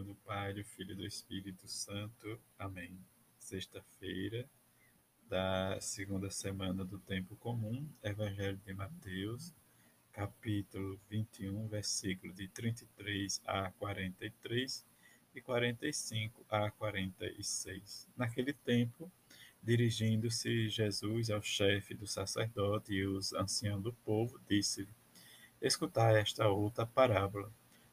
nome do Pai, do Filho e do Espírito Santo. Amém. Sexta-feira da segunda semana do tempo comum, Evangelho de Mateus, capítulo 21, versículo de 33 a 43 e 45 a 46. Naquele tempo, dirigindo-se Jesus ao chefe do sacerdote e os anciãos do povo, disse-lhe: Escutai esta outra parábola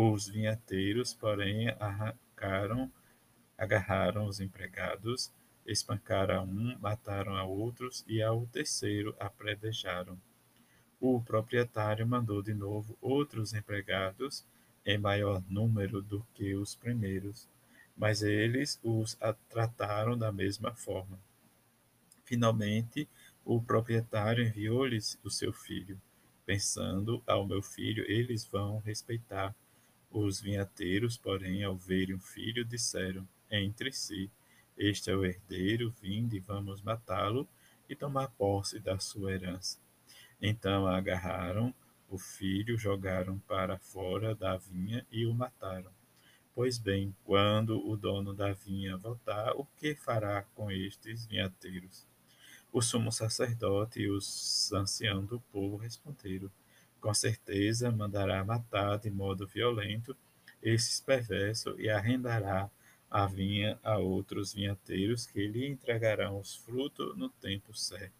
Os vinhateiros, porém, arrancaram, agarraram os empregados, espancaram a um, mataram a outros e ao terceiro apredejaram. O proprietário mandou de novo outros empregados, em maior número do que os primeiros, mas eles os trataram da mesma forma. Finalmente, o proprietário enviou-lhes o seu filho, pensando: ao meu filho eles vão respeitar. Os vinhateiros, porém, ao verem o filho, disseram entre si: Este é o herdeiro, vinde, vamos matá-lo e tomar posse da sua herança. Então agarraram o filho, jogaram para fora da vinha e o mataram. Pois bem, quando o dono da vinha voltar, o que fará com estes vinhateiros? O sumo sacerdote e os anciãos do povo responderam: com certeza mandará matar de modo violento esses perversos e arrendará a vinha a outros vinhateiros que lhe entregarão os frutos no tempo certo.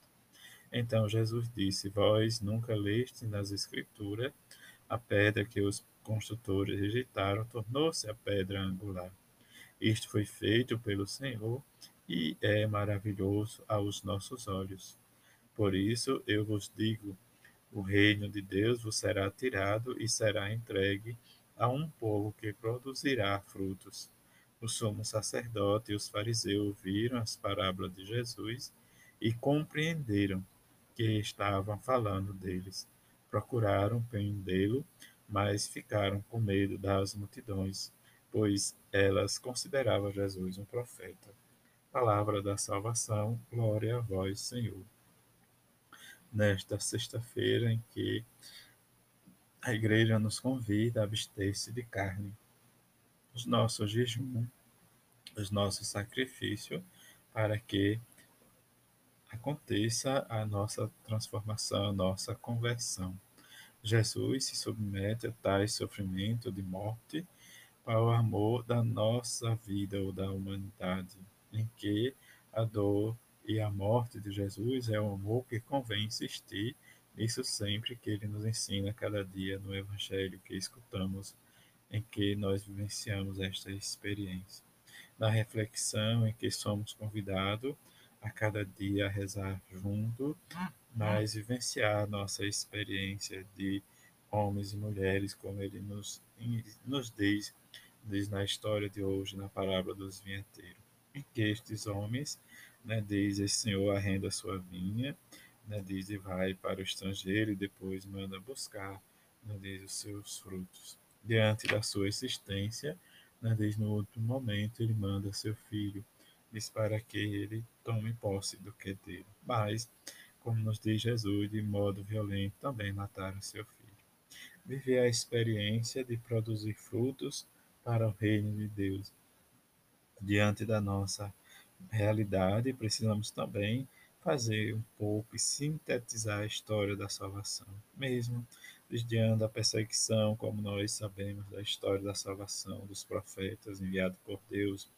Então Jesus disse: Vós nunca leste nas Escrituras a pedra que os construtores rejeitaram tornou-se a pedra angular. Isto foi feito pelo Senhor e é maravilhoso aos nossos olhos. Por isso eu vos digo: o reino de Deus vos será tirado e será entregue a um povo que produzirá frutos. O sumo sacerdote e os fariseus ouviram as parábolas de Jesus e compreenderam que estavam falando deles. Procuraram prendê-lo, mas ficaram com medo das multidões, pois elas consideravam Jesus um profeta. Palavra da salvação, glória a vós, Senhor nesta sexta-feira em que a igreja nos convida a abster-se de carne. Os nossos jejum, os nossos sacrifícios, para que aconteça a nossa transformação, a nossa conversão. Jesus se submete a tais sofrimento de morte para o amor da nossa vida ou da humanidade, em que a dor e a morte de Jesus é um amor que convém insistir nisso sempre que ele nos ensina cada dia no Evangelho que escutamos, em que nós vivenciamos esta experiência. Na reflexão em que somos convidados a cada dia a rezar junto, mas vivenciar nossa experiência de homens e mulheres, como ele nos, nos diz, diz na história de hoje, na parábola dos vinheteiros, em que estes homens né, diz esse senhor arrenda sua vinha, né, diz e vai para o estrangeiro e depois manda buscar, né, diz os seus frutos. Diante da sua existência, né, diz no último momento ele manda seu filho, diz para que ele tome posse do que é dele. Mas, como nos diz Jesus, de modo violento também mataram seu filho. Viver a experiência de produzir frutos para o reino de Deus diante da nossa realidade, precisamos também fazer um pouco e sintetizar a história da salvação, mesmo desviando a perseguição, como nós sabemos da história da salvação dos profetas enviados por Deus,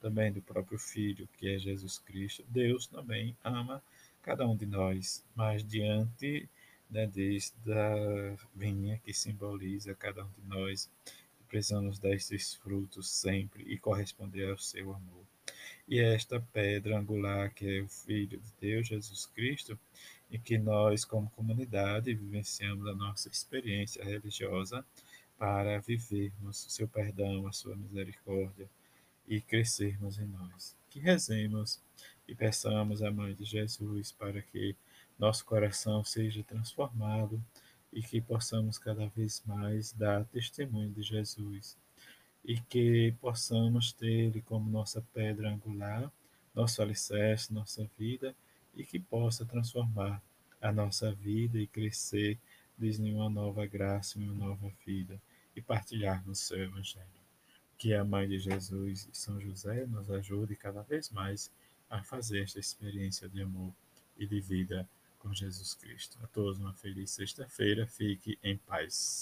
também do próprio Filho, que é Jesus Cristo. Deus também ama cada um de nós, mas diante né, da vinha que simboliza cada um de nós, precisamos destes frutos sempre e corresponder ao seu amor. E esta pedra angular, que é o Filho de Deus, Jesus Cristo, e que nós, como comunidade, vivenciamos a nossa experiência religiosa para vivermos o seu perdão, a sua misericórdia e crescermos em nós. Que rezemos e peçamos à Mãe de Jesus para que nosso coração seja transformado e que possamos cada vez mais dar testemunho de Jesus e que possamos ter como nossa pedra angular, nosso alicerce, nossa vida e que possa transformar a nossa vida e crescer em uma nova graça, uma nova vida e partilhar no seu Evangelho. Que a Mãe de Jesus e São José nos ajude cada vez mais a fazer esta experiência de amor e de vida com Jesus Cristo. A todos uma feliz sexta-feira. Fique em paz.